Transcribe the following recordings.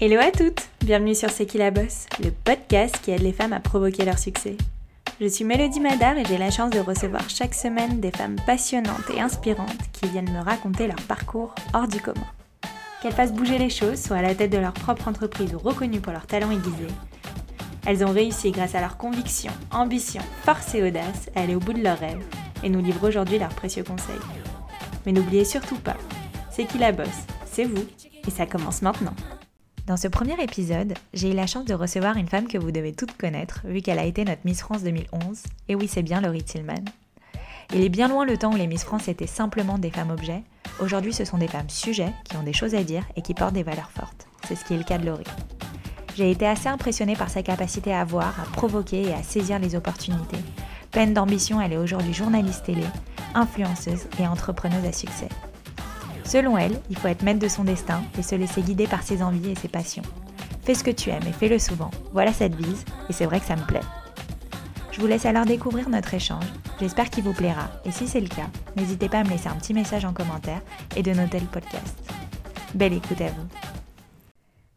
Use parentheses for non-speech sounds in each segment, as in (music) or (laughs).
Hello à toutes Bienvenue sur C'est qui la bosse, le podcast qui aide les femmes à provoquer leur succès. Je suis Mélodie Madar et j'ai la chance de recevoir chaque semaine des femmes passionnantes et inspirantes qui viennent me raconter leur parcours hors du commun. Qu'elles fassent bouger les choses, soit à la tête de leur propre entreprise ou reconnues pour leur talent aiguisé, elles ont réussi grâce à leur conviction, ambition, force et audace à aller au bout de leurs rêves et nous livrent aujourd'hui leurs précieux conseils. Mais n'oubliez surtout pas, c'est qui la bosse, c'est vous, et ça commence maintenant. Dans ce premier épisode, j'ai eu la chance de recevoir une femme que vous devez toutes connaître, vu qu'elle a été notre Miss France 2011, et oui c'est bien Laurie Tillman. Il est bien loin le temps où les Miss France étaient simplement des femmes objets, aujourd'hui ce sont des femmes sujets qui ont des choses à dire et qui portent des valeurs fortes. C'est ce qui est le cas de Laurie. J'ai été assez impressionnée par sa capacité à voir, à provoquer et à saisir les opportunités. Pleine d'ambition, elle est aujourd'hui journaliste télé, influenceuse et entrepreneuse à succès. Selon elle, il faut être maître de son destin et se laisser guider par ses envies et ses passions. Fais ce que tu aimes et fais-le souvent. Voilà cette devise, et c'est vrai que ça me plaît. Je vous laisse alors découvrir notre échange. J'espère qu'il vous plaira, et si c'est le cas, n'hésitez pas à me laisser un petit message en commentaire et de noter le podcast. Belle écoute à vous.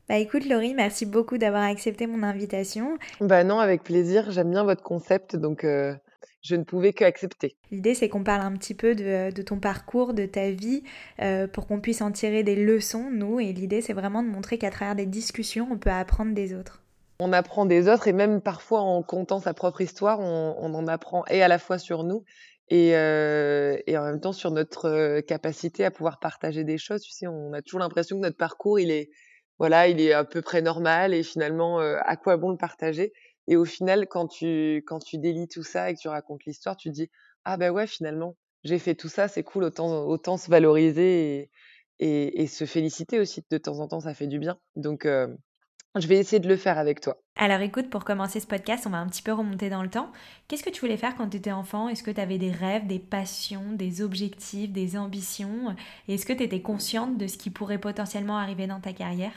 Bah écoute Laurie, merci beaucoup d'avoir accepté mon invitation. Bah non, avec plaisir. J'aime bien votre concept, donc euh, je ne pouvais qu'accepter. L'idée, c'est qu'on parle un petit peu de, ton parcours, de ta vie, euh, pour qu'on puisse en tirer des leçons, nous. Et l'idée, c'est vraiment de montrer qu'à travers des discussions, on peut apprendre des autres. On apprend des autres, et même parfois en comptant sa propre histoire, on, en apprend, et à la fois sur nous, et, euh, et en même temps sur notre euh, capacité à pouvoir partager des choses. Tu sais, on a toujours l'impression que notre parcours, il est, voilà, il est à peu près normal, et finalement, à quoi bon le partager et au final, quand tu, quand tu délis tout ça et que tu racontes l'histoire, tu dis Ah ben ouais, finalement, j'ai fait tout ça, c'est cool, autant, autant se valoriser et, et, se féliciter aussi de temps en temps, ça fait du bien. Donc, je vais essayer de le faire avec toi. Alors écoute, pour commencer ce podcast, on va un petit peu remonter dans le temps. Qu'est-ce que tu voulais faire quand tu étais enfant? Est-ce que tu avais des rêves, des passions, des objectifs, des ambitions? Est-ce que tu étais consciente de ce qui pourrait potentiellement arriver dans ta carrière?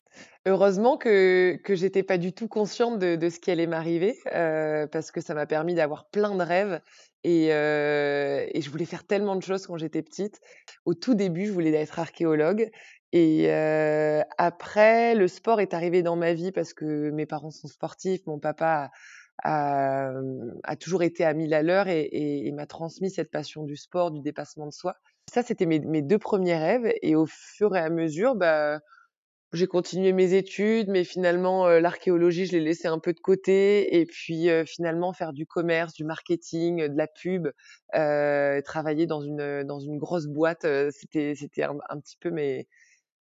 Heureusement que, que j'étais pas du tout consciente de, de ce qui allait m'arriver, euh, parce que ça m'a permis d'avoir plein de rêves et, euh, et, je voulais faire tellement de choses quand j'étais petite. Au tout début, je voulais être archéologue et euh, après, le sport est arrivé dans ma vie parce que mes parents sont sportifs. Mon papa a, a, toujours été à mille à l'heure et, et, m'a transmis cette passion du sport, du dépassement de soi. Ça, c'était mes, mes, deux premiers rêves. Et au fur et à mesure, bah, j'ai continué mes études, mais finalement, l'archéologie, je l'ai laissé un peu de côté. Et puis, euh, finalement, faire du commerce, du marketing, de la pub, euh, travailler dans une, dans une grosse boîte, c'était, c'était un, petit peu mes,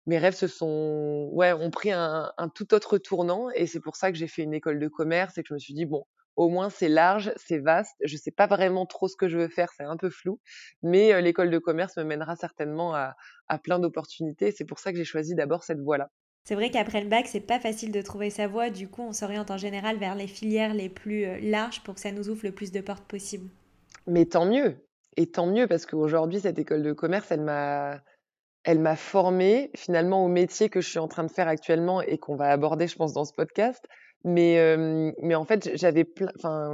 mes rêves se sont, ouais, ont pris un, un tout autre tournant. Et c'est pour ça que j'ai fait une école de commerce et que je me suis dit, bon, au moins c'est large, c'est vaste. Je sais pas vraiment trop ce que je veux faire, c'est un peu flou, mais l'école de commerce me mènera certainement à, à plein d'opportunités. C'est pour ça que j'ai choisi d'abord cette voie-là. C'est vrai qu'après le bac, c'est pas facile de trouver sa voie. Du coup, on s'oriente en général vers les filières les plus larges pour que ça nous ouvre le plus de portes possible. Mais tant mieux. Et tant mieux parce qu'aujourd'hui, cette école de commerce, elle m'a elle m'a formée finalement au métier que je suis en train de faire actuellement et qu'on va aborder, je pense, dans ce podcast. Mais, euh, mais en fait, j'avais plein, enfin,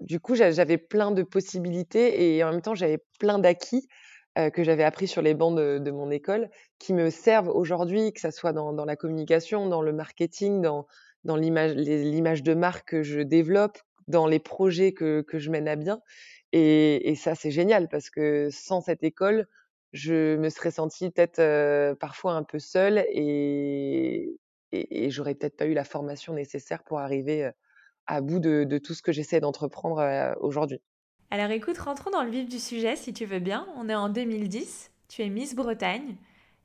du coup, j'avais plein de possibilités et en même temps, j'avais plein d'acquis euh, que j'avais appris sur les bancs de, mon école qui me servent aujourd'hui, que ça soit dans, la communication, dans le marketing, dans, l'image de marque que je développe, dans les projets que, je mène à bien. Et ça, c'est génial parce que sans cette école, je me serais sentie peut-être euh, parfois un peu seule et, j'aurais peut-être pas eu la formation nécessaire pour arriver à bout de, de tout ce que j'essaie d'entreprendre euh, aujourd'hui. Alors écoute, rentrons dans le vif du sujet si tu veux bien. On est en 2010, tu es Miss Bretagne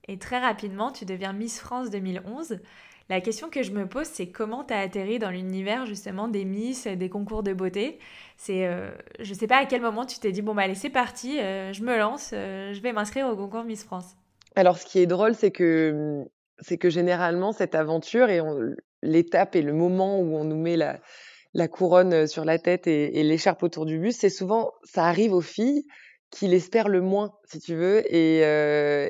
et très rapidement tu deviens Miss France 2011. La question que je me pose, c'est comment tu as atterri dans l'univers justement des Miss, des concours de beauté? C'est, euh, je sais pas à quel moment tu t'es dit bon bah allez c'est parti, euh, je me lance, euh, je vais m'inscrire au concours Miss France. Alors ce qui est drôle, c'est que c'est que généralement cette aventure et l'étape et le moment où on nous met la, couronne sur la tête et, et l'écharpe autour du bus, c'est souvent ça arrive aux filles qui l'espèrent le moins, si tu veux, et,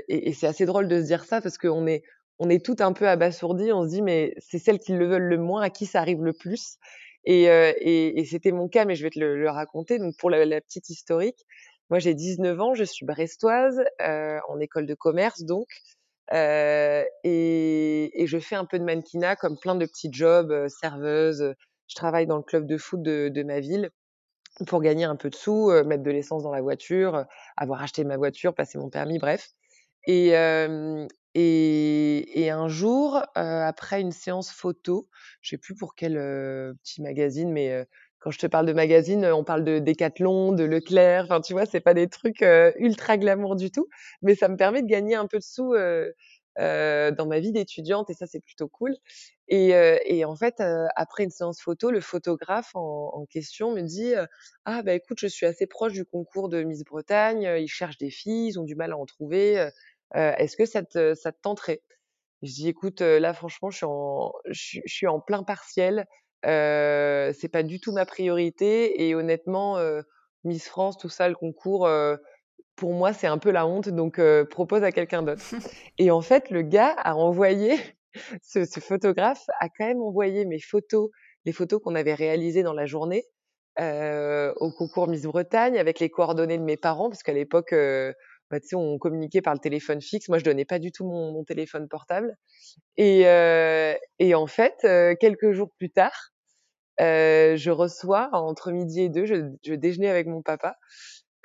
et, et c'est assez drôle de se dire ça parce qu'on est on est tout un peu abasourdi. On se dit, mais c'est celles qui le veulent le moins, à qui ça arrive le plus. Et, euh, c'était mon cas, mais je vais te le, raconter. Donc, pour la, petite historique, moi, j'ai 19 ans, je suis brestoise, euh, en école de commerce, donc. et, et, je fais un peu de mannequinat comme plein de petits jobs, serveuse. Je travaille dans le club de foot de, de ma ville pour gagner un peu de sous, mettre de l'essence dans la voiture, avoir acheté ma voiture, passer mon permis, bref. Et, et, et, un jour, après une séance photo, je sais plus pour quel petit magazine, mais quand je te parle de magazine, on parle de Decathlon, de Leclerc. Enfin, tu vois, c'est pas des trucs ultra glamour du tout, mais ça me permet de gagner un peu de sous euh, dans ma vie d'étudiante et ça c'est plutôt cool. Et, euh, et en fait, euh, après une séance photo, le photographe en, en question me dit ah bah écoute, je suis assez proche du concours de Miss Bretagne, ils cherchent des filles, ils ont du mal à en trouver. Est-ce que ça te, ça te tenterait? Je dis écoute, là franchement, je suis en, je, je suis en plein partiel. Euh, c'est pas du tout ma priorité et honnêtement, Miss France, tout ça, le concours pour moi, c'est un peu la honte, donc euh, propose à quelqu'un d'autre. (laughs) et en fait, le gars a envoyé, (laughs) ce, ce, photographe a quand même envoyé mes photos, les photos qu'on avait réalisées dans la journée, euh, au concours Miss Bretagne avec les coordonnées de mes parents, parce qu'à l'époque, euh, bah, on communiquait par le téléphone fixe. Moi, je donnais pas du tout mon, téléphone portable. Et, euh, et en fait, euh, quelques jours plus tard, euh, je reçois entre midi et deux, je, je déjeunais avec mon papa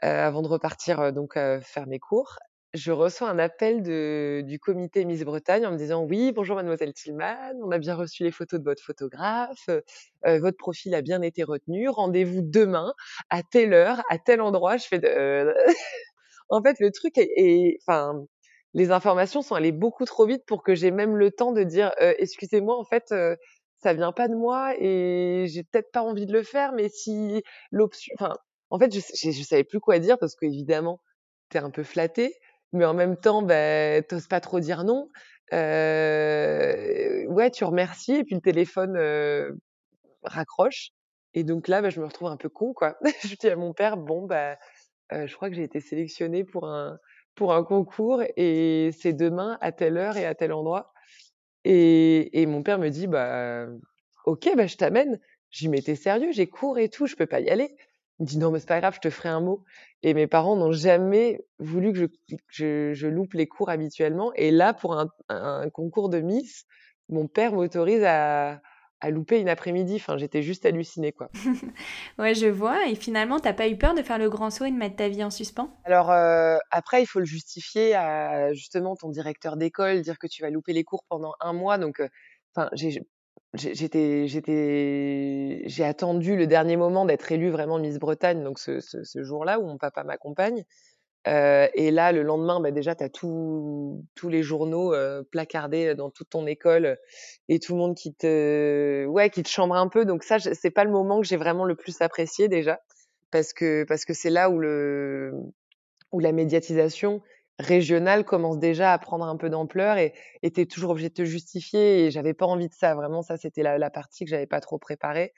euh, avant de repartir euh, donc euh, faire mes cours, je reçois un appel de, du comité Miss Bretagne en me disant oui bonjour mademoiselle Tillman, on a bien reçu les photos de votre photographe, votre profil a bien été retenu, rendez-vous demain à telle heure, à tel endroit. Je fais de... en fait le truc est, enfin les informations sont allées beaucoup trop vite pour que j'ai même le temps de dire euh, excusez-moi en fait euh, ça vient pas de moi et j'ai peut-être pas envie de le faire mais si l'option enfin en fait, je, je, savais plus quoi dire parce qu'évidemment, t'es un peu flatté, mais en même temps, bah, t'oses pas trop dire non. Euh, ouais, tu remercies et puis le téléphone euh, raccroche. Et donc là, bah, je me retrouve un peu con, quoi. (laughs) je dis à mon père, bon, bah, je crois que j'ai été sélectionnée pour un pour un concours et c'est demain à telle heure et à tel endroit. Et, et mon père me dit, bah, ok, bah, je t'amène. J'y m'étais sérieux, j'ai cours et tout, je peux pas y aller. Il me dit non mais c'est pas grave, je te ferai un mot. Et mes parents n'ont jamais voulu que je, je, je, loupe les cours habituellement. Et là, pour un, un concours de Miss, mon père m'autorise à, à louper une après-midi. Enfin, j'étais juste hallucinée, quoi. (laughs) ouais, je vois. Et finalement, t'as pas eu peur de faire le grand saut et de mettre ta vie en suspens? Alors euh, après, il faut le justifier à justement ton directeur d'école, dire que tu vas louper les cours pendant un mois. Donc, enfin, euh, j'ai j'étais j'étais j'ai attendu le dernier moment d'être élue vraiment Miss Bretagne donc ce, ce, ce jour-là où mon papa m'accompagne euh, et là le lendemain bah déjà tu as tous les journaux euh, placardés dans toute ton école et tout le monde qui te ouais qui te chambre un peu. Donc ça c'est pas le moment que j'ai vraiment le plus apprécié déjà parce que parce que c'est là où le où la médiatisation régionale commence déjà à prendre un peu d'ampleur et était toujours obligé de te justifier et j'avais pas envie de ça. Vraiment ça c'était la, la, partie que j'avais pas trop préparée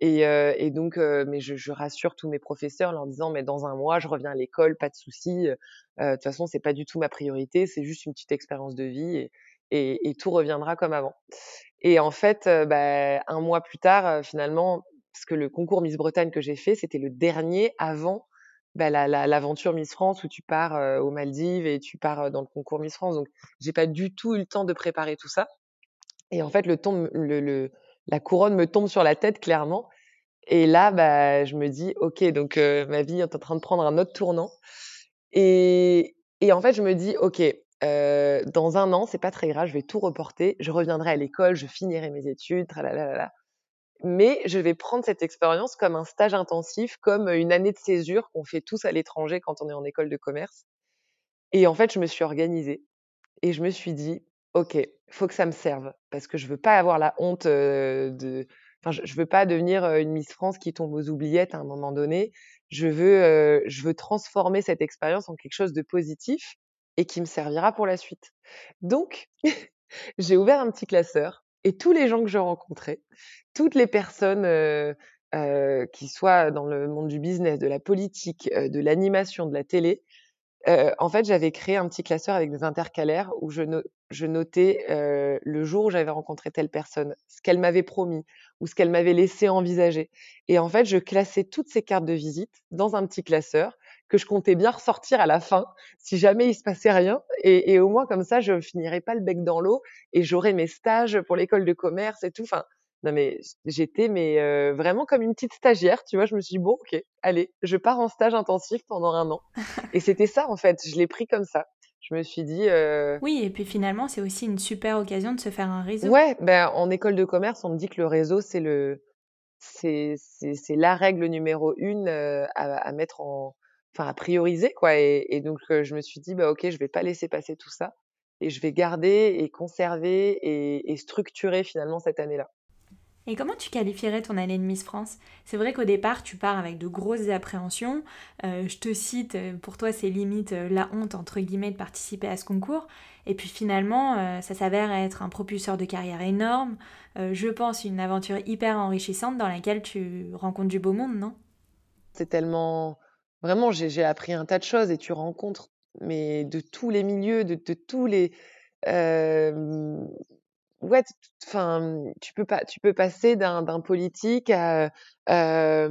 et, euh, et donc euh, mais je, je, rassure tous mes professeurs en disant mais dans un mois je reviens à l'école pas de souci euh, de toute façon c'est pas du tout ma priorité c'est juste une petite expérience de vie et, et, tout reviendra comme avant et en fait bah, un mois plus tard finalement parce que le concours Miss Bretagne que j'ai fait c'était le dernier avant bah, l'aventure la, la, Miss France où tu pars aux Maldives et tu pars dans le concours Miss France. Donc, j'ai pas du tout eu le temps de préparer tout ça. Et en fait, le, tombe, le, le, la couronne me tombe sur la tête clairement. Et là, bah, je me dis, ok, donc euh, ma vie est en train de prendre un autre tournant. Et, et en fait, je me dis, ok, euh, dans un an, c'est pas très grave, je vais tout reporter. Je reviendrai à l'école, je finirai mes études, tralalala mais je vais prendre cette expérience comme un stage intensif, comme une année de césure qu'on fait tous à l'étranger quand on est en école de commerce. Et en fait, je me suis organisée et je me suis dit, ok, faut que ça me serve parce que je veux pas avoir la honte de, enfin, je, veux pas devenir une Miss France qui tombe aux oubliettes à un moment donné. Je veux, je veux transformer cette expérience en quelque chose de positif et qui me servira pour la suite. Donc, (laughs) j'ai ouvert un petit classeur et tous les gens que je rencontrais, toutes les personnes euh, euh, qui soient dans le monde du business, de la politique, de l'animation, de la télé, euh, en fait, j'avais créé un petit classeur avec des intercalaires où je, no je notais euh, le jour où j'avais rencontré telle personne, ce qu'elle m'avait promis ou ce qu'elle m'avait laissé envisager. Et en fait, je classais toutes ces cartes de visite dans un petit classeur que je comptais bien ressortir à la fin, si jamais il se passait rien. Et, au moins, comme ça, je finirais pas le bec dans l'eau et j'aurais mes stages pour l'école de commerce et tout. Non mais j'étais mais euh, vraiment comme une petite stagiaire, tu vois. Je me suis dit bon, ok, allez, je pars en stage intensif pendant un an. et (laughs) c'était ça en fait. Je l'ai pris comme ça. Je me suis dit. Euh... Oui, et puis finalement, c'est aussi une super occasion de se faire un réseau. Ouais, ben en école de commerce, on me dit que le réseau c'est le c'est c'est la règle numéro une euh, à, à, mettre en enfin à prioriser quoi. Et, et donc euh, je me suis dit bah ok, je vais pas laisser passer tout ça et je vais garder et conserver et, et structurer finalement cette année-là. Et comment tu qualifierais ton année de Miss France? C'est vrai qu'au départ, tu pars avec de grosses appréhensions. Euh, je te cite, euh, pour toi, c'est limite euh, la honte, entre guillemets, de participer à ce concours. Et puis finalement, ça s'avère être un propulseur de carrière énorme. Je pense une aventure hyper enrichissante dans laquelle tu rencontres du beau monde, non? C'est tellement... Vraiment, j'ai appris un tas de choses et tu rencontres mais de tous les milieux, de, tous les... ouais, enfin, tu peux pas, tu peux passer d'un politique à euh,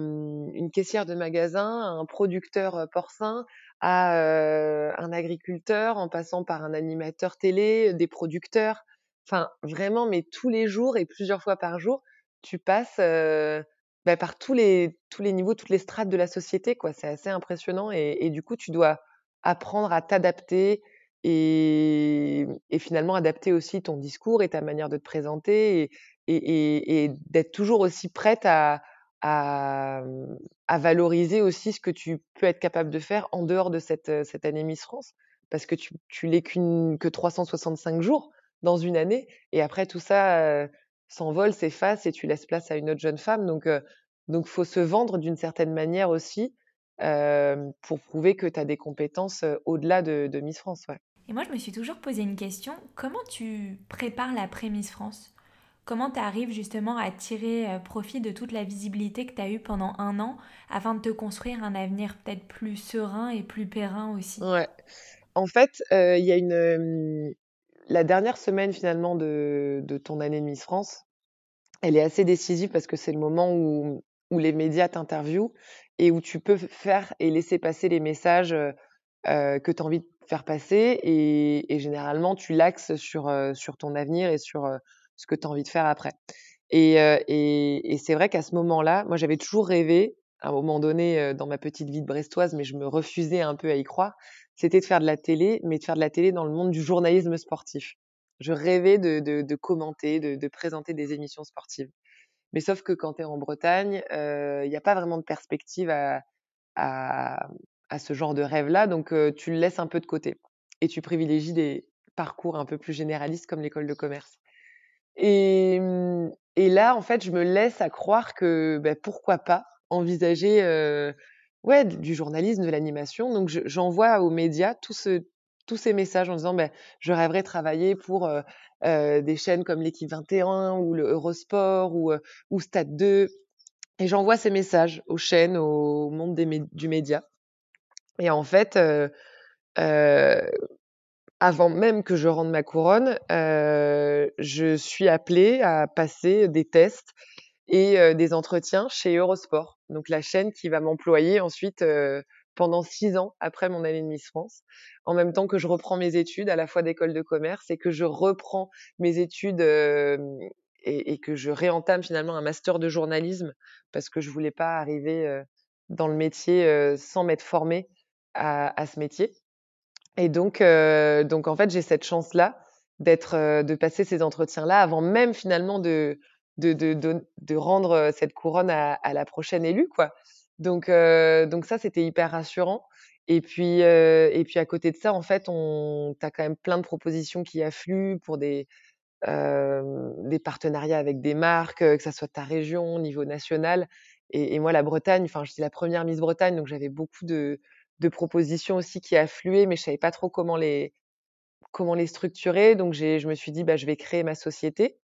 une caissière de magasin, à un producteur porcin, à euh, un agriculteur, en passant par un animateur télé, des producteurs. Enfin, vraiment, mais tous les jours et plusieurs fois par jour, tu passes euh, bah, par tous les tous les niveaux, toutes les strates de la société, quoi. C'est assez impressionnant et, et du coup, tu dois apprendre à t'adapter et, et, finalement adapter aussi ton discours et ta manière de te présenter et, et, et d'être toujours aussi prête à, à, à, valoriser aussi ce que tu peux être capable de faire en dehors de cette, cette année Miss France parce que tu, tu l'es qu'une que 365 jours dans une année et après tout ça euh, s'envole, s'efface et tu laisses place à une autre jeune femme donc euh, donc faut se vendre d'une certaine manière aussi euh, pour prouver que tu as des compétences au-delà de, de Miss France. Ouais. Moi, je me suis toujours posé une question. Comment tu prépares l'après-Miss France? Comment tu arrives justement à tirer profit de toute la visibilité que tu as eue pendant un an afin de te construire un avenir peut-être plus serein et plus périn aussi? Ouais. En fait, il euh, y a une. Euh, la dernière semaine finalement de, ton année de Miss France, elle est assez décisive parce que c'est le moment où, où les médias t'interviewent et où tu peux faire et laisser passer les messages euh, que tu as envie de faire passer et, généralement tu l'axes sur, euh, sur ton avenir et sur euh, ce que tu as envie de faire après. Et, et, et c'est vrai qu'à ce moment-là, moi j'avais toujours rêvé, à un moment donné dans ma petite vie de brestoise, mais je me refusais un peu à y croire, c'était de faire de la télé, mais de faire de la télé dans le monde du journalisme sportif. Je rêvais de, de, commenter, de, présenter des émissions sportives. Mais sauf que quand tu es en Bretagne, il euh, n'y a pas vraiment de perspective à, à ce genre de rêve-là, donc tu le laisses un peu de côté. Et tu privilégies des parcours un peu plus généralistes comme l'école de commerce. Et, et, là, en fait, je me laisse à croire que ben, pourquoi pas envisager euh, ouais, du journalisme, de l'animation. Donc, j'envoie aux médias tous ces messages en disant ben, je rêverais travailler pour euh, des chaînes comme l'équipe 21 ou le Eurosport ou, ou Stade 2. Et j'envoie ces messages aux chaînes, au monde du média. Et en fait, avant même que je rende ma couronne, je suis appelée à passer des tests et des entretiens chez Eurosport, donc la chaîne qui va m'employer ensuite pendant six ans après mon année de Miss France, en même temps que je reprends mes études à la fois d'école de commerce et que je reprends mes études et, que je réentame finalement un master de journalisme parce que je voulais pas arriver dans le métier sans m'être formée à, ce métier. Et donc, euh, donc en fait, j'ai cette chance-là d'être, euh, de passer ces entretiens-là avant même finalement de, de, de, de, rendre cette couronne à, la prochaine élue, quoi. Donc, euh, donc ça, c'était hyper rassurant. Et puis, euh, et puis à côté de ça, en fait, on, t'as quand même plein de propositions qui affluent pour des, euh, des partenariats avec des marques, que ça soit ta région, au niveau national. Et, et moi, la Bretagne, enfin, je suis la première Miss Bretagne, donc j'avais beaucoup de, de propositions aussi qui affluaient, mais je savais pas trop comment les comment les structurer. Donc je me suis dit, bah, je vais créer ma société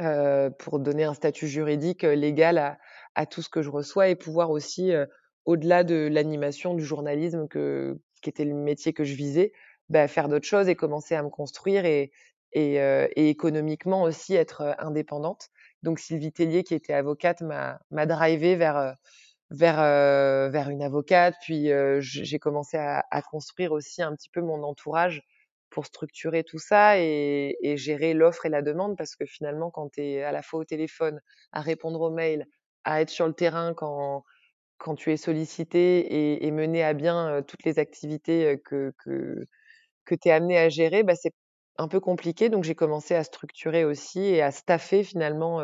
euh, pour donner un statut juridique légal à, à, tout ce que je reçois et pouvoir aussi, euh, au-delà de l'animation, du journalisme, que, qui était le métier que je visais, bah, faire d'autres choses et commencer à me construire et, et, euh, et économiquement aussi être indépendante. Donc Sylvie Tellier, qui était avocate, m'a, m'a drivé vers vers, vers une avocate. Puis j'ai commencé à, construire aussi un petit peu mon entourage pour structurer tout ça et, gérer l'offre et la demande parce que finalement, quand tu es à la fois au téléphone, à répondre aux mails, à être sur le terrain quand, quand tu es sollicité et, mener à bien toutes les activités que, que, que tu es amené à gérer, bah, c'est un peu compliqué. Donc, j'ai commencé à structurer aussi et à staffer finalement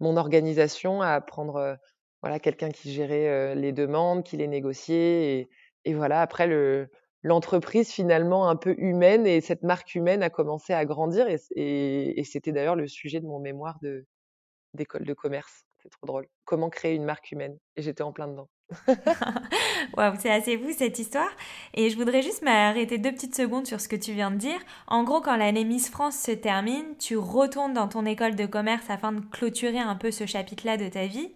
mon organisation, à prendre voilà, quelqu'un qui gérait les demandes, qui les négociait. Et, voilà, après, le, l'entreprise finalement un peu humaine et cette marque humaine a commencé à grandir et, c'était d'ailleurs le sujet de mon mémoire d'école de commerce. C'est trop drôle. Comment créer une marque humaine? Et j'étais en plein dedans. (laughs) Waouh, c'est assez fou cette histoire. Et je voudrais juste m'arrêter deux petites secondes sur ce que tu viens de dire. En gros, quand l'année Miss France se termine, tu retournes dans ton école de commerce afin de clôturer un peu ce chapitre-là de ta vie.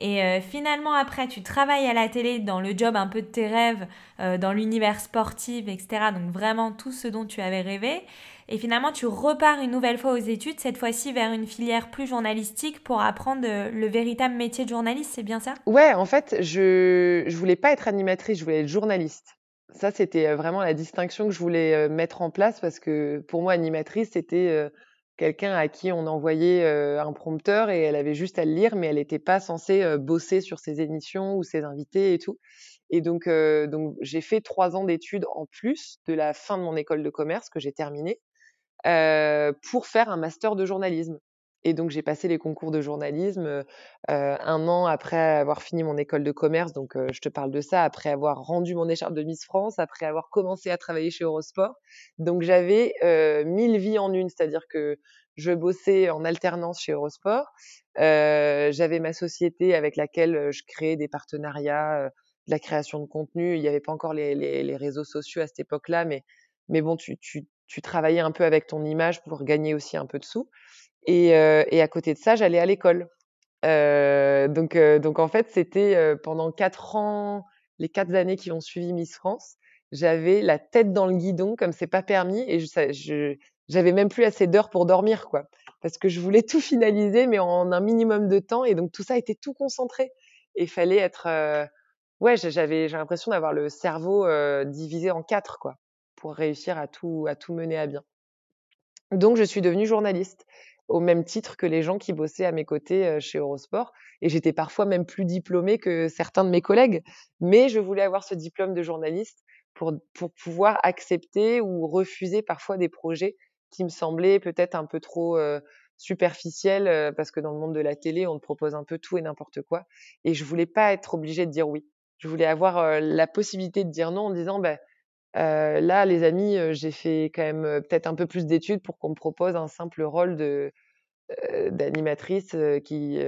Et euh, finalement, après, tu travailles à la télé dans le job un peu de tes rêves, euh, dans l'univers sportif, etc. Donc vraiment tout ce dont tu avais rêvé. Et finalement, tu repars une nouvelle fois aux études, cette fois-ci vers une filière plus journalistique pour apprendre euh, le véritable métier de journaliste, c'est bien ça? Ouais, en fait, je je voulais pas être animatrice, je voulais être journaliste. Ça, c'était vraiment la distinction que je voulais mettre en place parce que pour moi, animatrice, c'était quelqu'un à qui on envoyait un prompteur et elle avait juste à le lire, mais elle n'était pas censée bosser sur ses émissions ou ses invités et tout. Et donc, donc j'ai fait trois ans d'études en plus de la fin de mon école de commerce que j'ai terminée pour faire un master de journalisme. Et donc, j'ai passé les concours de journalisme euh, un an après avoir fini mon école de commerce. Donc, euh, je te parle de ça après avoir rendu mon écharpe de Miss France, après avoir commencé à travailler chez Eurosport. Donc, j'avais euh, mille vies en une, c'est-à-dire que je bossais en alternance chez Eurosport. j'avais ma société avec laquelle je créais des partenariats, de la création de contenu. Il n'y avait pas encore les, les, les, réseaux sociaux à cette époque-là, mais, mais bon, tu, tu, tu travaillais un peu avec ton image pour gagner aussi un peu de sous. Et, euh, et à côté de ça, j'allais à l'école. Euh, donc, euh, donc en fait, c'était euh, pendant quatre ans, les quatre années qui ont suivi Miss France, j'avais la tête dans le guidon comme c'est pas permis et je, j'avais même plus assez d'heures pour dormir quoi, parce que je voulais tout finaliser mais en un minimum de temps et donc tout ça était tout concentré et fallait être euh, ouais j'avais j'ai l'impression d'avoir le cerveau divisé en quatre quoi pour réussir à tout à tout mener à bien. Donc je suis devenue journaliste au même titre que les gens qui bossaient à mes côtés chez Eurosport. Et j'étais parfois même plus diplômée que certains de mes collègues. Mais je voulais avoir ce diplôme de journaliste pour, pour pouvoir accepter ou refuser parfois des projets qui me semblaient peut-être un peu trop euh, superficiels, parce que dans le monde de la télé, on te propose un peu tout et n'importe quoi. Et je voulais pas être obligée de dire oui. Je voulais avoir la possibilité de dire non en disant, bah, euh, là, les amis, j'ai fait quand même peut-être un peu plus d'études pour qu'on me propose un simple rôle de d'animatrice qui,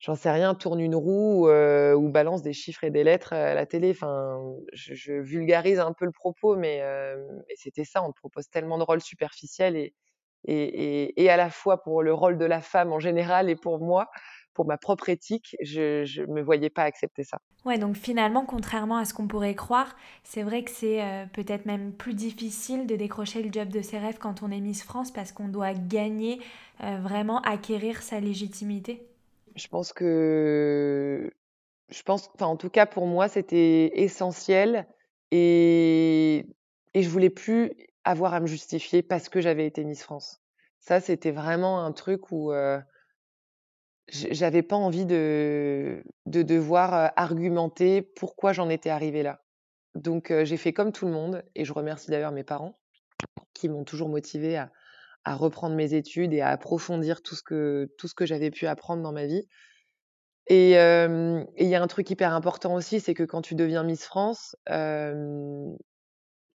j'en sais rien, tourne une roue ou balance des chiffres et des lettres à la télé. Enfin, je, je vulgarise un peu le propos, mais, mais c'était ça. On te propose tellement de rôles superficiels et, et, et, et, à la fois pour le rôle de la femme en général et pour moi, pour ma propre éthique, je ne me voyais pas accepter ça. Ouais, donc finalement, contrairement à ce qu'on pourrait croire, c'est vrai que c'est euh, peut-être même plus difficile de décrocher le job de ses rêves quand on est Miss France parce qu'on doit gagner, euh, vraiment acquérir sa légitimité. Je pense que, je pense, enfin en tout cas pour moi, c'était essentiel et et je voulais plus avoir à me justifier parce que j'avais été Miss France. Ça, c'était vraiment un truc où euh, j'avais pas envie de, de devoir argumenter pourquoi j'en étais arrivée là. Donc j'ai fait comme tout le monde et je remercie d'ailleurs mes parents qui m'ont toujours motivée à, à, reprendre mes études et à approfondir tout ce que tout ce que j'avais pu apprendre dans ma vie. Et il y a un truc hyper important aussi, c'est que quand tu deviens Miss France, euh,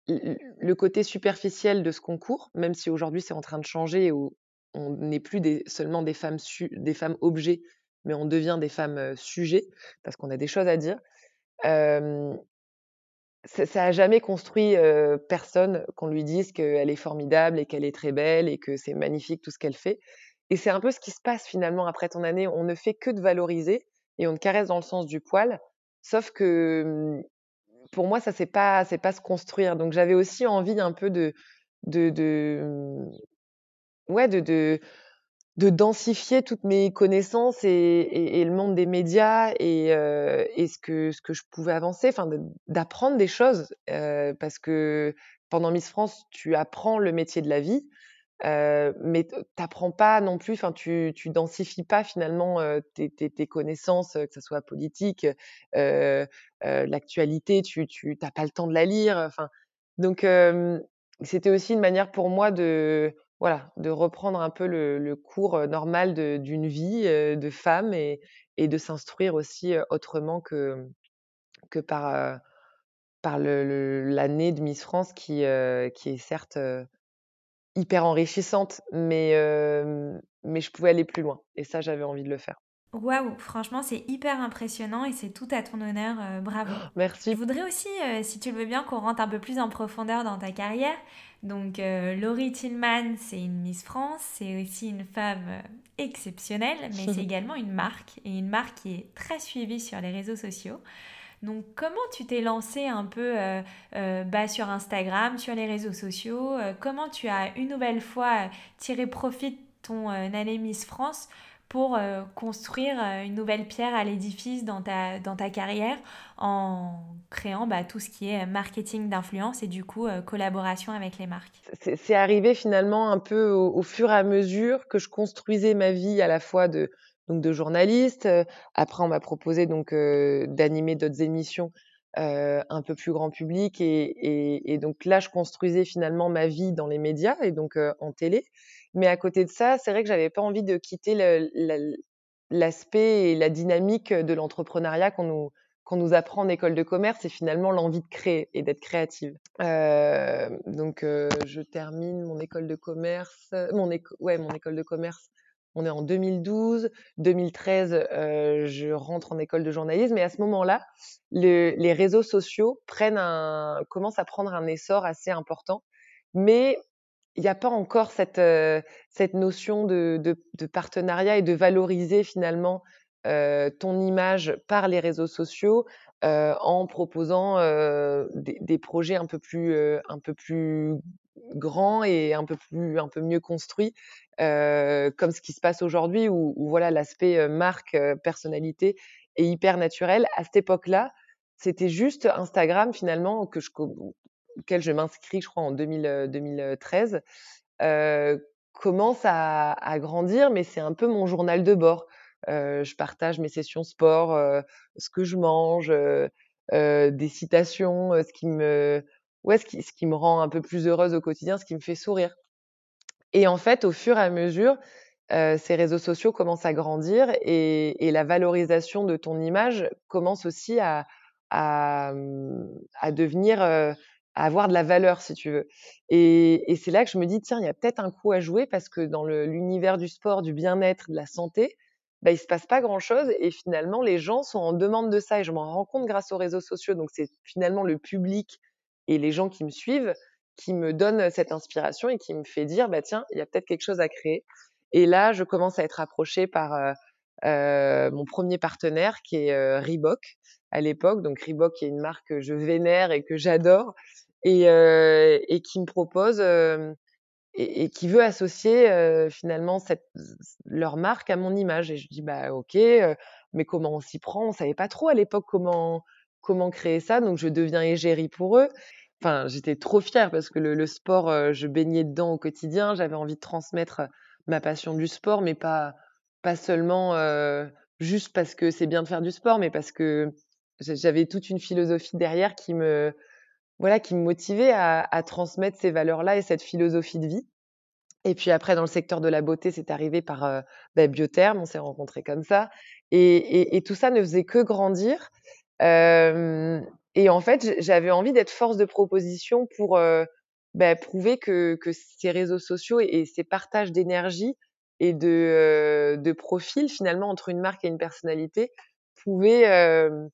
le côté superficiel de ce concours, même si aujourd'hui c'est en train de changer où on n'est plus seulement des femmes, des femmes objets, mais on devient des femmes sujets, parce qu'on a des choses à dire. Ça, ça a jamais construit personne qu'on lui dise qu'elle est formidable et qu'elle est très belle et que c'est magnifique tout ce qu'elle fait. Et c'est un peu ce qui se passe finalement après ton année. On ne fait que de valoriser et on te caresse dans le sens du poil. Sauf que pour moi, ça c'est pas pas se construire. Donc j'avais aussi envie un peu de de, de ouais de, de de densifier toutes mes connaissances et, le monde des médias et, et, ce que ce que je pouvais avancer, enfin d'apprendre des choses parce que pendant Miss France, tu apprends le métier de la vie, euh, mais t'apprends pas non plus, enfin tu, tu densifies pas finalement tes, tes, tes, connaissances, que ce soit politique, euh, l'actualité, tu tu t'as pas le temps de la lire. Enfin donc c'était aussi une manière pour moi de voilà de reprendre un peu le, le cours normal d'une vie de femme et, et de s'instruire aussi autrement que que par par l'année de Miss France qui qui est certes hyper enrichissante, mais, mais je pouvais aller plus loin. Et ça, j'avais envie de le faire. Waouh, franchement, c'est hyper impressionnant et c'est tout à ton honneur. bravo. Merci. Je voudrais aussi, si tu le veux bien, qu'on rentre un peu plus en profondeur dans ta carrière. Donc, Laurie Tillman, c'est une Miss France, c'est aussi une femme exceptionnelle, mais c'est (laughs) également une marque et une marque qui est très suivie sur les réseaux sociaux. Donc comment tu t'es lancé un peu euh, euh, bah, sur Instagram, sur les réseaux sociaux euh, Comment tu as une nouvelle fois tiré profit de ton année Miss France pour construire une nouvelle pierre à l'édifice dans ta, dans ta carrière en créant bah, tout ce qui est marketing d'influence et du coup collaboration avec les marques C'est arrivé finalement un peu au, fur et à mesure que je construisais ma vie à la fois de, donc de journaliste. Après, on m'a proposé donc d'animer d'autres émissions un peu plus grand public et, et, donc là, je construisais finalement ma vie dans les médias et donc en télé. Mais à côté de ça, c'est vrai que j'avais pas envie de quitter l'aspect et la dynamique de l'entrepreneuriat qu'on nous qu'on nous apprend en école de commerce, et finalement l'envie de créer et d'être créative. Euh, donc, je termine mon école de commerce, mon, ouais, mon école de commerce on est en 2012, 2013, euh, je rentre en école de journalisme et à ce moment-là, les réseaux sociaux prennent un, commencent à prendre un essor assez important, mais il n'y a pas encore cette, euh, cette notion de, de, partenariat et de valoriser finalement euh, ton image par les réseaux sociaux en proposant des, des, projets un peu plus, un peu plus grands et un peu plus, un peu mieux construits comme ce qui se passe aujourd'hui où, voilà l'aspect marque, personnalité est hyper naturel. À cette époque-là, c'était juste Instagram finalement que je, auquel je m'inscris, je crois en 2000, 2013, commence à, grandir, mais c'est un peu mon journal de bord. je partage mes sessions sport, ce que je mange, des citations, ce qui me ouais, ce qui me rend un peu plus heureuse au quotidien, ce qui me fait sourire. Et en fait, au fur et à mesure, euh, ces réseaux sociaux commencent à grandir et, et, la valorisation de ton image commence aussi à, à, à devenir, euh, à avoir de la valeur, si tu veux. Et, et c'est là que je me dis, tiens, il y a peut-être un coup à jouer parce que dans l'univers du sport, du bien-être, de la santé, bah, il se passe pas grand-chose et finalement, les gens sont en demande de ça et je m'en rends compte grâce aux réseaux sociaux. Donc, c'est finalement le public et les gens qui me suivent qui me donne cette inspiration et qui me fait dire bah tiens il y a peut-être quelque chose à créer. Et là je commence à être approchée par euh, euh, mon premier partenaire qui est euh, Reebok à l'époque. Donc Reebok est une marque que je vénère et que j'adore et, et qui me propose et, et, qui veut associer finalement cette, leur marque à mon image. Et je dis bah ok mais comment on s'y prend? On savait pas trop à l'époque comment comment créer ça. Donc je deviens égérie pour eux enfin, j'étais trop fière parce que le, sport, euh, je baignais dedans au quotidien. J'avais envie de transmettre euh, ma passion du sport, mais pas, pas seulement euh, juste parce que c'est bien de faire du sport, mais parce que j'avais toute une philosophie derrière qui me, voilà, qui me motivait à, transmettre ces valeurs-là et cette philosophie de vie. Et puis après, dans le secteur de la beauté, c'est arrivé par euh, bah, Biotherm, on s'est rencontrés comme ça. Et, et, tout ça ne faisait que grandir. Et en fait, j'avais envie d'être force de proposition pour euh, bah, prouver que, que, ces réseaux sociaux et, ces partages d'énergie et de, euh, de profil finalement entre une marque et une personnalité pouvaient, euh,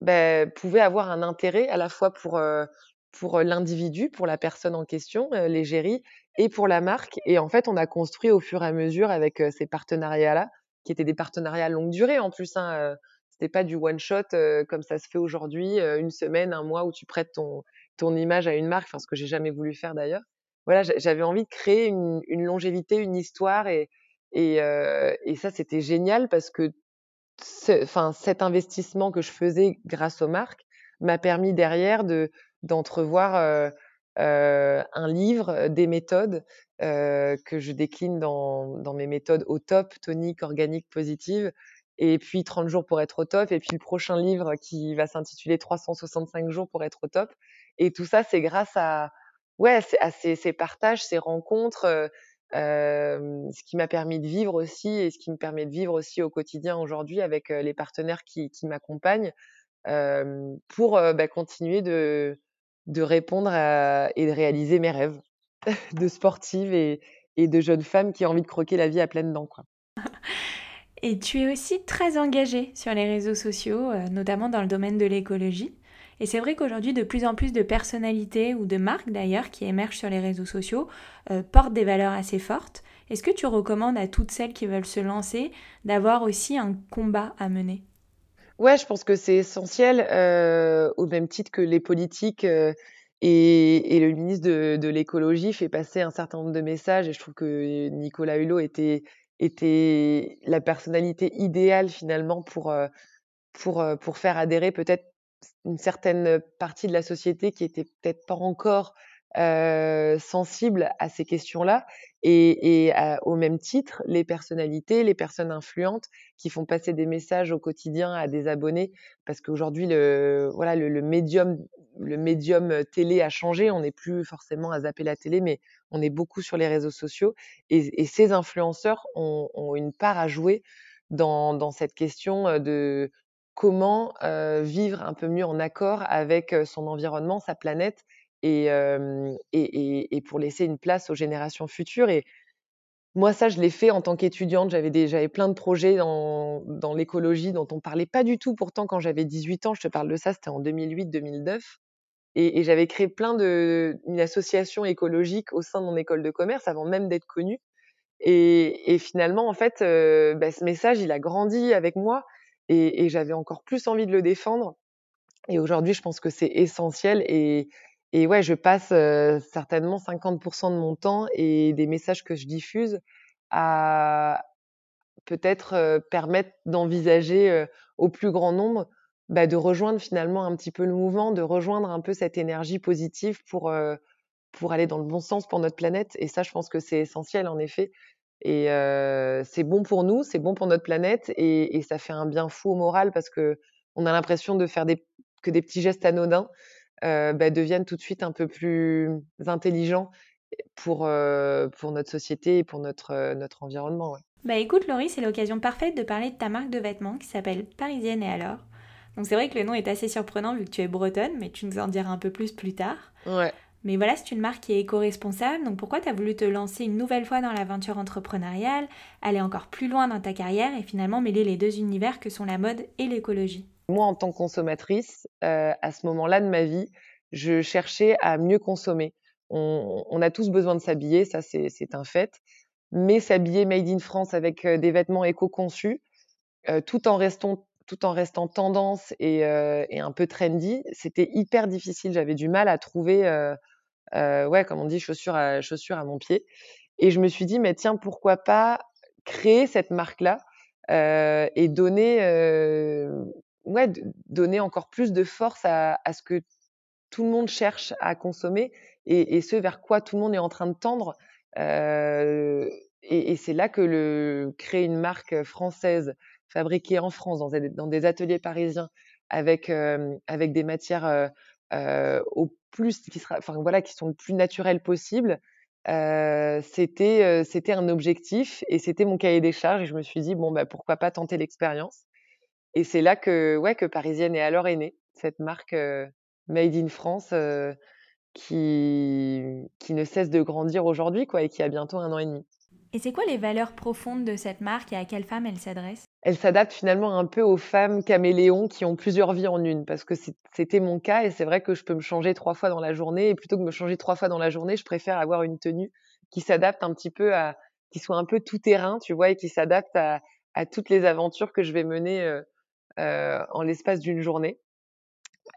bah, pouvaient avoir un intérêt à la fois pour, euh, pour l'individu, pour la personne en question, l'égérie, et pour la marque. Et en fait, on a construit au fur et à mesure avec ces partenariats-là, qui étaient des partenariats longue durée en plus. Hein, c'était pas du one shot euh, comme ça se fait aujourd'hui, euh, une semaine, un mois où tu prêtes ton ton image à une marque, enfin ce que j'ai jamais voulu faire d'ailleurs. Voilà, j'avais envie de créer une, une, longévité, une histoire et Et, et ça, c'était génial parce que enfin, cet investissement que je faisais grâce aux marques m'a permis derrière de d'entrevoir euh, euh, un livre, des méthodes euh, que je décline dans, dans mes méthodes au top, tonique, organique, positive, et puis 30 jours pour être au top, et puis le prochain livre qui va s'intituler 365 jours pour être au top. Et tout ça, c'est grâce à, ouais, à ces, partages, ces rencontres, ce qui m'a permis de vivre aussi et ce qui me permet de vivre aussi au quotidien aujourd'hui avec les partenaires qui, m'accompagnent pour bah, continuer de, répondre et de réaliser mes rêves (laughs) de sportive et, et, de jeune femme qui a envie de croquer la vie à pleines dents. Quoi. (laughs) Et tu es aussi très engagée sur les réseaux sociaux, notamment dans le domaine de l'écologie. Et c'est vrai qu'aujourd'hui, de plus en plus de personnalités ou de marques d'ailleurs qui émergent sur les réseaux sociaux euh, portent des valeurs assez fortes. Est-ce que tu recommandes à toutes celles qui veulent se lancer d'avoir aussi un combat à mener? Ouais, je pense que c'est essentiel, euh, au même titre que les politiques euh, et, le ministre de, l'écologie fait passer un certain nombre de messages. Et je trouve que Nicolas Hulot était, était la personnalité idéale finalement pour, pour, pour faire adhérer peut-être une certaine partie de la société qui était peut-être pas encore euh, sensible à ces questions-là et, et au même titre les personnalités, les personnes influentes qui font passer des messages au quotidien à des abonnés. Parce qu'aujourd'hui le voilà le, médium le médium télé a changé, on n'est plus forcément à zapper la télé mais on est beaucoup sur les réseaux sociaux. Et, et ces influenceurs ont, ont, une part à jouer dans, dans cette question de comment vivre un peu mieux en accord avec son environnement, sa planète, et, pour laisser une place aux générations futures. Et moi, ça, je l'ai fait en tant qu'étudiante. J'avais, plein de projets dans, l'écologie dont on parlait pas du tout pourtant quand j'avais 18 ans. Je te parle de ça, c'était en 2008-2009. Et, j'avais créé plein de, une association écologique au sein de mon école de commerce avant même d'être connue. Et, finalement, en fait, bah, ce message, il a grandi avec moi et, j'avais encore plus envie de le défendre. Et aujourd'hui, je pense que c'est essentiel. Et ouais, je passe euh, certainement 50% de mon temps et des messages que je diffuse à peut-être euh, permettre d'envisager euh, au plus grand nombre bah, de rejoindre finalement un petit peu le mouvement, de rejoindre un peu cette énergie positive pour, pour aller dans le bon sens pour notre planète. Et ça, je pense que c'est essentiel en effet. Et c'est bon pour nous, c'est bon pour notre planète et, ça fait un bien fou au moral parce que on a l'impression de faire que des petits gestes anodins bah, deviennent tout de suite un peu plus intelligents pour, pour notre société et pour notre, notre environnement. Ouais. Bah écoute Laurie, c'est l'occasion parfaite de parler de ta marque de vêtements qui s'appelle Parisienne et alors. Donc c'est vrai que le nom est assez surprenant vu que tu es bretonne, mais tu nous en diras un peu plus plus tard. Ouais. Mais voilà, c'est une marque qui est éco-responsable, donc pourquoi tu as voulu te lancer une nouvelle fois dans l'aventure entrepreneuriale, aller encore plus loin dans ta carrière et finalement mêler les deux univers que sont la mode et l'écologie? Moi, en tant que consommatrice, euh, à ce moment-là de ma vie, je cherchais à mieux consommer. On, a tous besoin de s'habiller, ça c'est un fait, mais s'habiller made in France avec euh, des vêtements éco-conçus, euh, tout en restant tout en restant tendance et, et un peu trendy, c'était hyper difficile. J'avais du mal à trouver euh, ouais, comme on dit, chaussure à, chaussure à mon pied. Et je me suis dit, mais tiens, pourquoi pas créer cette marque-là euh, et donner, euh, ouais, donner encore plus de force à, à, ce que tout le monde cherche à consommer et, et, ce vers quoi tout le monde est en train de tendre. Euh, et, et c'est là que le créer une marque française fabriquée en France dans des, dans des ateliers parisiens avec euh, avec des matières euh, euh, au plus qui sera, enfin voilà, qui sont le plus naturels possible. Euh, c'était euh, c'était un objectif et c'était mon cahier des charges et je me suis dit bon bah pourquoi pas tenter l'expérience et c'est là que ouais que Parisienne est alors est née cette marque made in France qui qui ne cesse de grandir aujourd'hui quoi et qui a bientôt un an et demi. Et c'est quoi les valeurs profondes de cette marque et à quelles femmes elle s'adresse? Elle s'adapte finalement un peu aux femmes caméléons qui ont plusieurs vies en une, parce que c'était mon cas et c'est vrai que je peux me changer trois fois dans la journée et plutôt que me changer trois fois dans la journée, je préfère avoir une tenue qui s'adapte un petit peu à, qui soit un peu tout terrain, tu vois, et qui s'adapte à, à, toutes les aventures que je vais mener euh, euh, en l'espace d'une journée.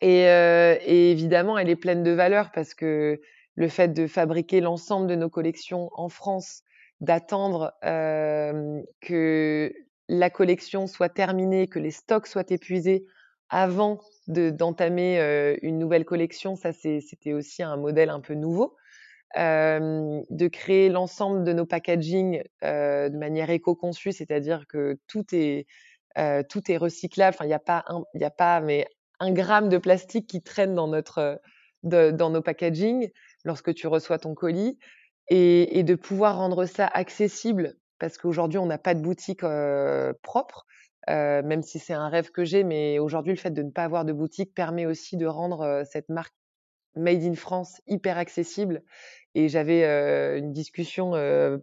Et, euh, et évidemment, elle est pleine de valeurs parce que le fait de fabriquer l'ensemble de nos collections en France, d'attendre que la collection soit terminée, que les stocks soient épuisés avant d'entamer une nouvelle collection. Ça, c'était aussi un modèle un peu nouveau. de créer l'ensemble de nos packaging de manière éco-conçue, c'est-à-dire que tout est, tout est recyclable. Enfin, il n'y a pas, il a pas mais un gramme de plastique qui traîne dans notre, dans nos packaging lorsque tu reçois ton colis et, de pouvoir rendre ça accessible parce qu'aujourd'hui on n'a pas de boutique propre, même si c'est un rêve que j'ai, mais aujourd'hui le fait de ne pas avoir de boutique permet aussi de rendre cette marque Made in France hyper accessible. Et j'avais une discussion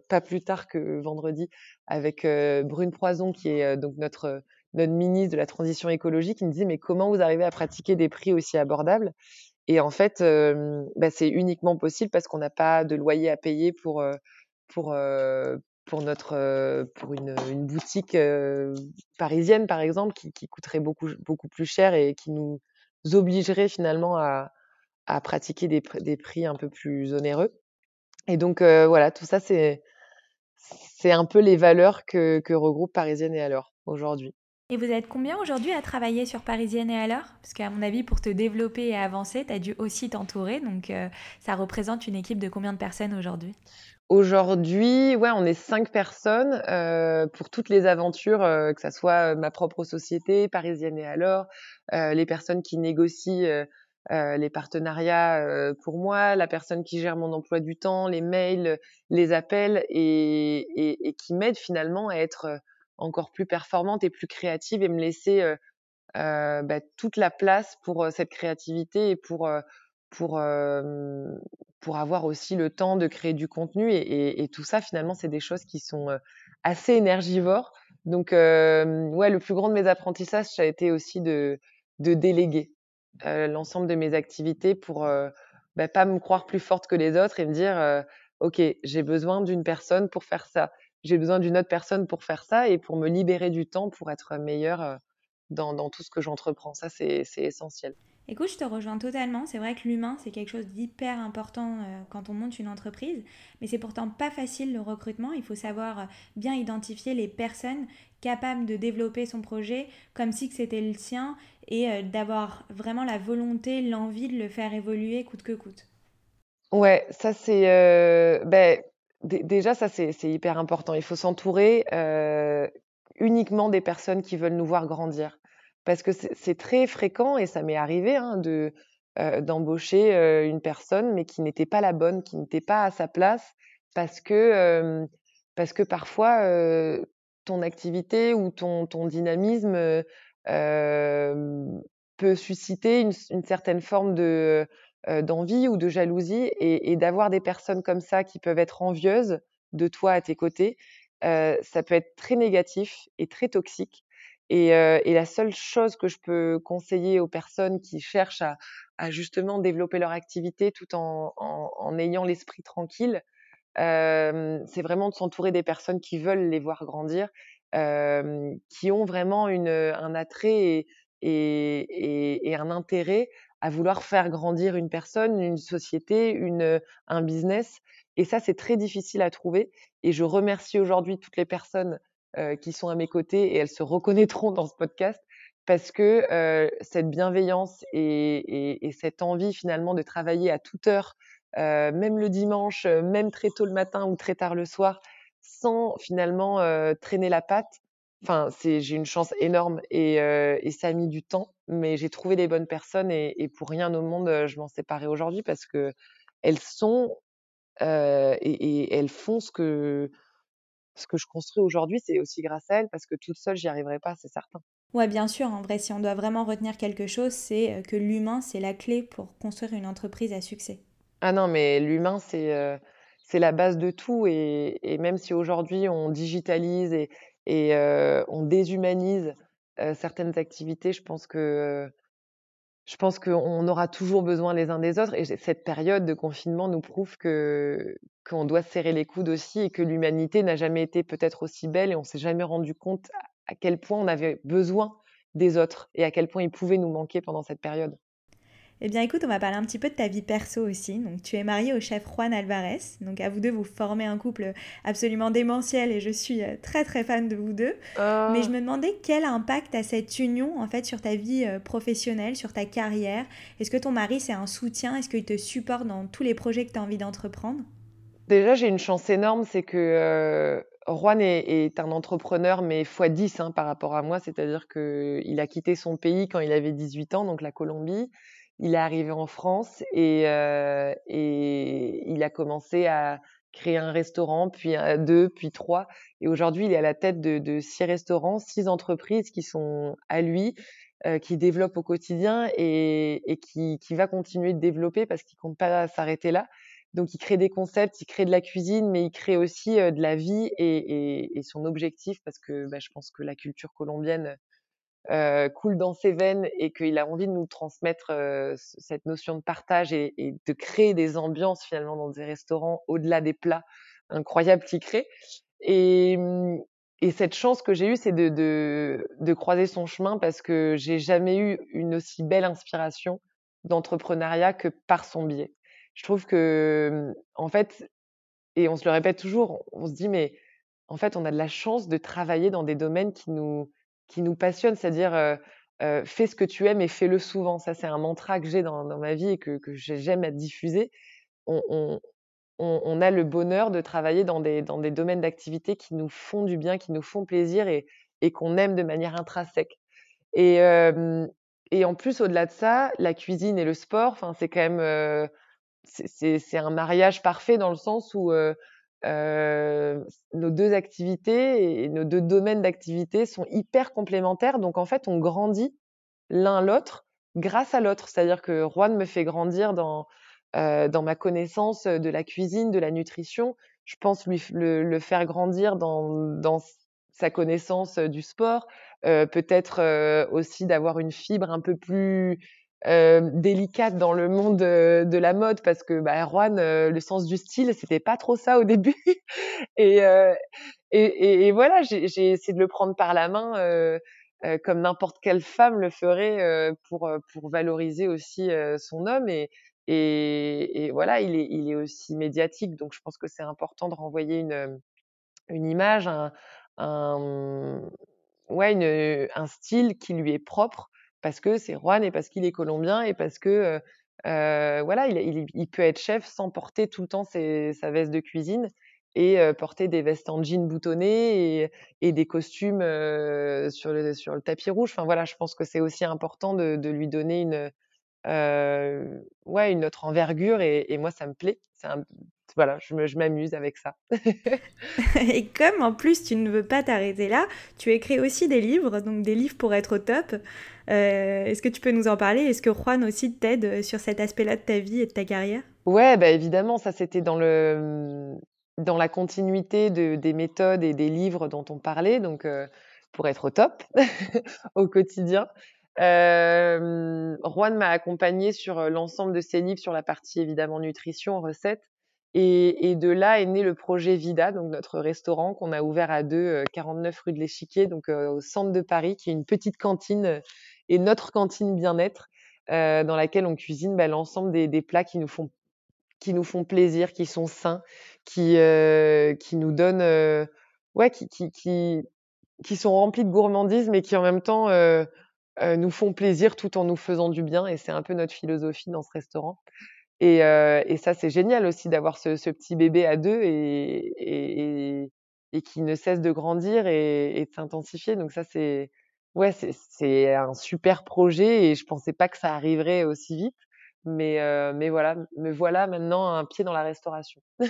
pas plus tard que vendredi avec Brune Poison, qui est donc notre notre ministre de la transition écologique, qui me disait mais comment vous arrivez à pratiquer des prix aussi abordables? Et en fait, bah, c'est uniquement possible parce qu'on n'a pas de loyer à payer pour, pour, pour, notre, pour une, une boutique parisienne, par exemple, qui, qui, coûterait beaucoup, beaucoup plus cher et qui nous obligerait finalement à, à pratiquer des, des, prix un peu plus onéreux. Et donc, voilà, tout ça, c'est c'est un peu les valeurs que, que regroupe Parisienne et alors aujourd'hui. Et vous êtes combien aujourd'hui à travailler sur Parisienne et alors Parce qu'à mon avis, pour te développer et avancer, tu as dû aussi t'entourer. Donc, euh, ça représente une équipe de combien de personnes aujourd'hui? Aujourd'hui, ouais, on est cinq personnes euh, pour toutes les aventures, euh, que ce soit ma propre société, Parisienne et alors, les personnes qui négocient les partenariats pour moi, la personne qui gère mon emploi du temps, les mails, les appels et, et, et qui m'aide finalement à être encore plus performante et plus créative et me laisser euh, euh, bah, toute la place pour cette créativité et pour pour pour avoir aussi le temps de créer du contenu et, et, tout ça finalement c'est des choses qui sont assez énergivores. Donc ouais le plus grand de mes apprentissages ça a été aussi de de déléguer l'ensemble de mes activités pour bah, pas me croire plus forte que les autres et me dire ok j'ai besoin d'une personne pour faire ça j'ai besoin d'une autre personne pour faire ça et pour me libérer du temps pour être meilleure dans, dans tout ce que j'entreprends. Ça, c'est essentiel. Écoute, je te rejoins totalement. C'est vrai que l'humain, c'est quelque chose d'hyper important quand on monte une entreprise, mais c'est pourtant pas facile le recrutement. Il faut savoir bien identifier les personnes capables de développer son projet comme si c'était le sien et d'avoir vraiment la volonté, l'envie de le faire évoluer coûte que coûte. Ouais, ça c'est euh, ben, déjà, ça, c'est hyper important. Il faut s'entourer euh, uniquement des personnes qui veulent nous voir grandir. Parce que c'est très fréquent, et ça m'est arrivé, hein, de euh, d'embaucher euh, une personne, mais qui n'était pas la bonne, qui n'était pas à sa place, parce que, parce que parfois, ton activité ou ton, ton dynamisme peut susciter une, certaine forme de d'envie ou de jalousie et, d'avoir des personnes comme ça qui peuvent être envieuses de toi à tes côtés, ça peut être très négatif et très toxique. Et, la seule chose que je peux conseiller aux personnes qui cherchent à, justement développer leur activité tout en, ayant l'esprit tranquille, c'est vraiment de s'entourer des personnes qui veulent les voir grandir, qui ont vraiment une, un attrait et, et, un intérêt à vouloir faire grandir une personne, une société, une, un business. Et ça, c'est très difficile à trouver. Et je remercie aujourd'hui toutes les personnes euh, qui sont à mes côtés et elles se reconnaîtront dans ce podcast parce que euh, cette bienveillance et, et, cette envie finalement de travailler à toute heure, euh, même le dimanche, même très tôt le matin ou très tard le soir, sans finalement traîner la patte, Enfin, c'est, j'ai une chance énorme et, euh, et, ça a mis du temps, mais j'ai trouvé les bonnes personnes et, et pour rien au monde euh, je m'en séparais aujourd'hui parce que elles sont euh, et, et, elles font ce que ce que je construis aujourd'hui, c'est aussi grâce à elles parce que toute seule j'y arriverais pas, c'est certain. Ouais, bien sûr. En vrai, si on doit vraiment retenir quelque chose, c'est euh, que l'humain, c'est la clé pour construire une entreprise à succès. Ah non, mais l'humain, c'est euh, c'est la base de tout et, et même si aujourd'hui on digitalise et, et on déshumanise certaines activités, je pense que je pense qu'on aura toujours besoin les uns des autres. Et cette période de confinement nous prouve que qu'on doit serrer les coudes aussi et que l'humanité n'a jamais été peut-être aussi belle et on s'est jamais rendu compte à quel point on avait besoin des autres et à quel point ils pouvaient nous manquer pendant cette période. Eh bien, écoute, on va parler un petit peu de ta vie perso aussi. Donc, tu es mariée au chef Juan Alvarez. Donc, à vous deux, vous formez un couple absolument démentiel et je suis euh, très, très fan de vous deux. Oh. Mais je me demandais quel impact a cette union, en fait, sur ta vie euh, professionnelle, sur ta carrière? Est-ce que ton mari, c'est un soutien? Est-ce qu'il te supporte dans tous les projets que tu as envie d'entreprendre? Déjà, j'ai une chance énorme, c'est que euh, Juan est, un entrepreneur, mais x10 hein, par rapport à moi. C'est-à-dire qu'il a quitté son pays quand il avait 18 ans, donc la Colombie il est arrivé en France et, euh, et il a commencé à créer un restaurant, puis deux, puis trois. Et aujourd'hui, il est à la tête de, six restaurants, six entreprises qui sont à lui, euh, qui développent au quotidien et, et qui, qui, va continuer de développer parce qu'il compte pas s'arrêter là. Donc, il crée des concepts, il crée de la cuisine, mais il crée aussi euh, de la vie et, et, et son objectif, parce que bah, je pense que la culture colombienne coule dans ses veines et qu'il a envie de nous transmettre euh, cette notion de partage et, de créer des ambiances finalement dans des restaurants au-delà des plats incroyables qu'il crée. Et, et cette chance que j'ai eue, c'est de, de, de, croiser son chemin parce que j'ai jamais eu une aussi belle inspiration d'entrepreneuriat que par son biais. Je trouve que, en fait, et on se le répète toujours, on se dit, mais en fait, on a de la chance de travailler dans des domaines qui nous, qui nous passionne, c'est-à-dire fais ce que tu aimes et fais-le souvent. Ça, c'est un mantra que j'ai dans, ma vie et que, j'aime à diffuser. On, a le bonheur de travailler dans des, domaines d'activité qui nous font du bien, qui nous font plaisir et, qu'on aime de manière intrinsèque. Et, et en plus, au-delà de ça, la cuisine et le sport, c'est quand même c'est un mariage parfait dans le sens où euh, euh, nos deux activités et nos deux domaines d'activité sont hyper complémentaires. Donc en fait, on grandit l'un l'autre grâce à l'autre. C'est-à-dire que Juan me fait grandir dans euh, dans ma connaissance de la cuisine, de la nutrition. Je pense lui le, faire grandir dans dans sa connaissance du sport, euh, peut-être euh, aussi d'avoir une fibre un peu plus euh, délicate dans le monde de, de, la mode parce que bah, Erwan, euh, le sens du style, c'était pas trop ça au début. (laughs) et, euh, et, et, voilà, j'ai essayé de le prendre par la main euh, euh, comme n'importe quelle femme le ferait pour, pour valoriser aussi son homme. Et, et, et, voilà, il est, il est aussi médiatique, donc je pense que c'est important de renvoyer une, une image, un, un, ouais, une, un style qui lui est propre parce que c'est Juan et parce qu'il est colombien et parce que euh, voilà, il, peut être chef sans porter tout le temps sa veste de cuisine et euh, porter des vestes en jean boutonnés et, des costumes euh, sur, le, tapis rouge. Enfin voilà, je pense que c'est aussi important de, lui donner une, ouais, une autre envergure et, moi ça me plaît. Voilà, je m'amuse avec ça. (laughs) et comme en plus tu ne veux pas t'arrêter là, tu écris aussi des livres, donc des livres pour être au top. Euh, Est-ce que tu peux nous en parler? Est-ce que Juan aussi t'aide sur cet aspect-là de ta vie et de ta carrière? Ouais, bah évidemment, ça c'était dans le dans la continuité de, des méthodes et des livres dont on parlait, donc euh, pour être au top (laughs) au quotidien. Euh, Juan m'a accompagné sur l'ensemble de ses livres sur la partie évidemment nutrition, recettes. Et, de là est né le projet Vida, donc notre restaurant qu'on a ouvert à deux, 49 rue de l'Échiquier, donc euh, au centre de Paris, qui est une petite cantine et notre cantine bien-être, euh, dans laquelle on cuisine bah, l'ensemble des, plats qui nous font qui nous font plaisir, qui sont sains, qui euh, qui nous donnent euh, ouais qui, qui qui qui sont remplis de gourmandise, mais qui en même temps euh, euh, nous font plaisir tout en nous faisant du bien. Et c'est un peu notre philosophie dans ce restaurant. Et, euh, et ça, c'est génial aussi d'avoir ce, petit bébé à deux et, qui ne cesse de grandir et, et de s'intensifier. Donc ça, c'est ouais, c'est un super projet et je pensais pas que ça arriverait aussi vite. Mais, euh, mais voilà, me voilà maintenant un pied dans la restauration. (laughs)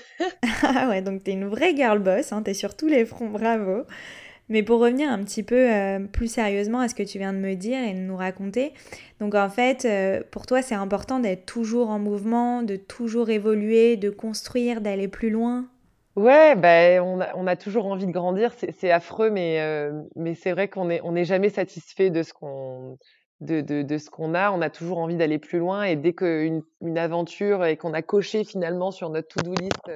ah ouais, donc t'es une vraie girl boss, hein, t'es sur tous les fronts, bravo. Mais pour revenir un petit peu euh, plus sérieusement à ce que tu viens de me dire et de nous raconter, donc en fait, euh, pour toi, c'est important d'être toujours en mouvement, de toujours évoluer, de construire, d'aller plus loin? Ouais, ben on, a, toujours envie de grandir. C'est affreux, mais, euh, mais c'est vrai qu'on n'est on jamais satisfait de ce qu'on de, de, de, ce qu'on a. On a toujours envie d'aller plus loin. Et dès qu'une une aventure et qu'on a coché finalement sur notre to-do list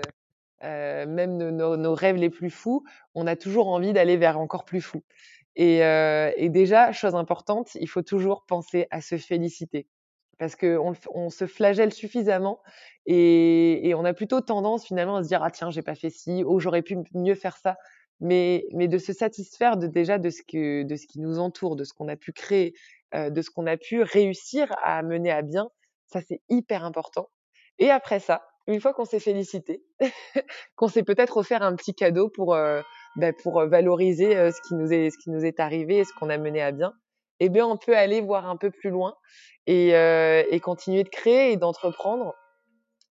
euh, même nos, nos, rêves les plus fous, on a toujours envie d'aller vers encore plus fou. Et, euh, et, déjà, chose importante, il faut toujours penser à se féliciter. parce qu'on on se flagelle suffisamment et, et, on a plutôt tendance finalement à se dire ah tiens j'ai pas fait ci, ou j'aurais pu mieux faire ça, mais, mais de se satisfaire de, déjà de ce, que, de ce qui nous entoure, de ce qu'on a pu créer, euh, de ce qu'on a pu réussir à mener à bien, ça c'est hyper important. Et après ça, une fois qu'on s'est félicité, (laughs) qu'on s'est peut-être offert un petit cadeau pour, euh, bah, pour valoriser euh, ce, qui nous est, ce qui nous est arrivé et ce qu'on a mené à bien, eh bien, on peut aller voir un peu plus loin et, euh, et continuer de créer et d'entreprendre.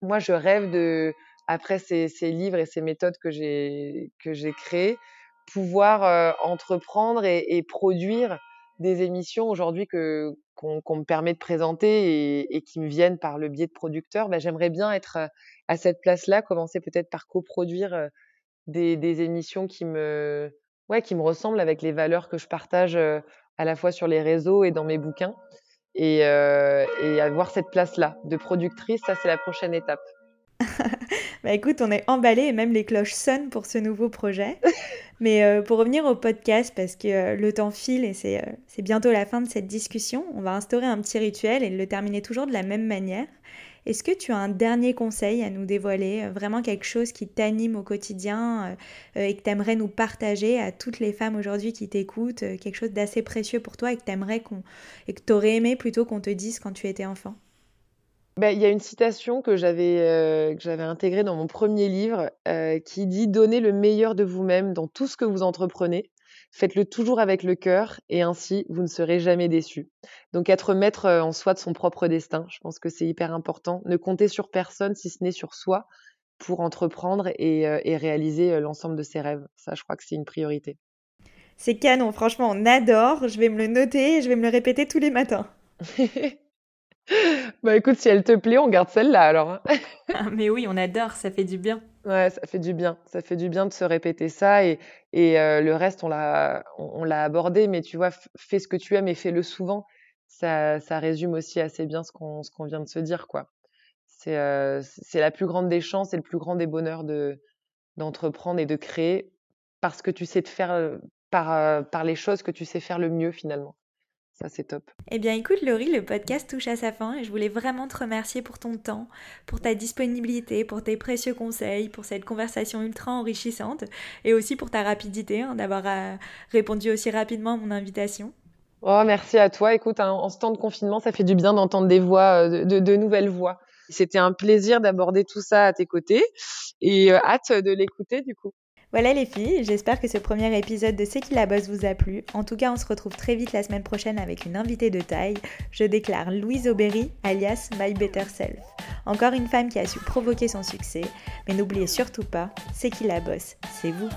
Moi, je rêve de, après ces, ces livres et ces méthodes que j'ai que j'ai créées, pouvoir euh, entreprendre et, et, produire des émissions aujourd'hui que qu'on me permet de présenter et, et, qui me viennent par le biais de producteurs. Ben, J'aimerais bien être à cette place-là, commencer peut-être par coproduire des, des émissions qui me ouais qui me ressemblent avec les valeurs que je partage à la fois sur les réseaux et dans mes bouquins. Et, euh, et avoir cette place-là de productrice, ça c'est la prochaine étape. Bah écoute, on est emballé et même les cloches sonnent pour ce nouveau projet. (laughs) Mais euh, pour revenir au podcast, parce que euh, le temps file et c'est euh, c'est bientôt la fin de cette discussion, on va instaurer un petit rituel et le terminer toujours de la même manière. Est-ce que tu as un dernier conseil à nous dévoiler, vraiment quelque chose qui t'anime au quotidien et que tu aimerais nous partager à toutes les femmes aujourd'hui qui t'écoutent, quelque chose d'assez précieux pour toi et que tu qu'on et que aurais aimé plutôt qu'on te dise quand tu étais enfant? Ben, il y a une citation que j'avais que j'avais intégrée dans mon premier livre qui dit donnez le meilleur de vous-même dans tout ce que vous entreprenez Faites-le toujours avec le cœur et ainsi vous ne serez jamais déçu. Donc être maître euh, en soi de son propre destin, je pense que c'est hyper important. Ne compter sur personne si ce n'est sur soi pour entreprendre et, euh, réaliser euh, l'ensemble de ses rêves. Ça, je crois que c'est une priorité. C'est canon, franchement, on adore. Je vais me le noter et je vais me le répéter tous les matins. (laughs) (laughs) bah écoute, si elle te plaît, on garde celle-là alors. Hein. (laughs) Ah, mais oui, on adore, ça fait du bien. Ouais, ça fait du bien. Ça fait du bien de se répéter ça et, et euh, le reste, on l'a, on, l'a abordé, mais tu vois, fais ce que tu aimes et fais-le souvent. Ça, ça résume aussi assez bien ce qu'on, ce qu'on vient de se dire, quoi. C'est, euh, c'est la plus grande des chances et le plus grand des bonheurs de, d'entreprendre et de créer parce que tu sais te faire euh, par, par les choses que tu sais faire le mieux finalement. Ça, c'est top. Eh bien, écoute, Laurie, le podcast touche à sa fin et je voulais vraiment te remercier pour ton temps, pour ta disponibilité, pour tes précieux conseils, pour cette conversation ultra enrichissante et aussi pour ta rapidité hein, d'avoir euh, répondu aussi rapidement à mon invitation. Oh, merci à toi. Écoute, hein, en ce temps de confinement, ça fait du bien d'entendre des voix, euh, de, de, nouvelles voix. C'était un plaisir d'aborder tout ça à tes côtés et euh, hâte de l'écouter du coup. Voilà les filles, j'espère que ce premier épisode de C'est qui la bosse vous a plu. En tout cas, on se retrouve très vite la semaine prochaine avec une invitée de taille. Je déclare Louise Aubéry, alias My Better Self. Encore une femme qui a su provoquer son succès. Mais n'oubliez surtout pas, C'est qui la bosse, c'est vous.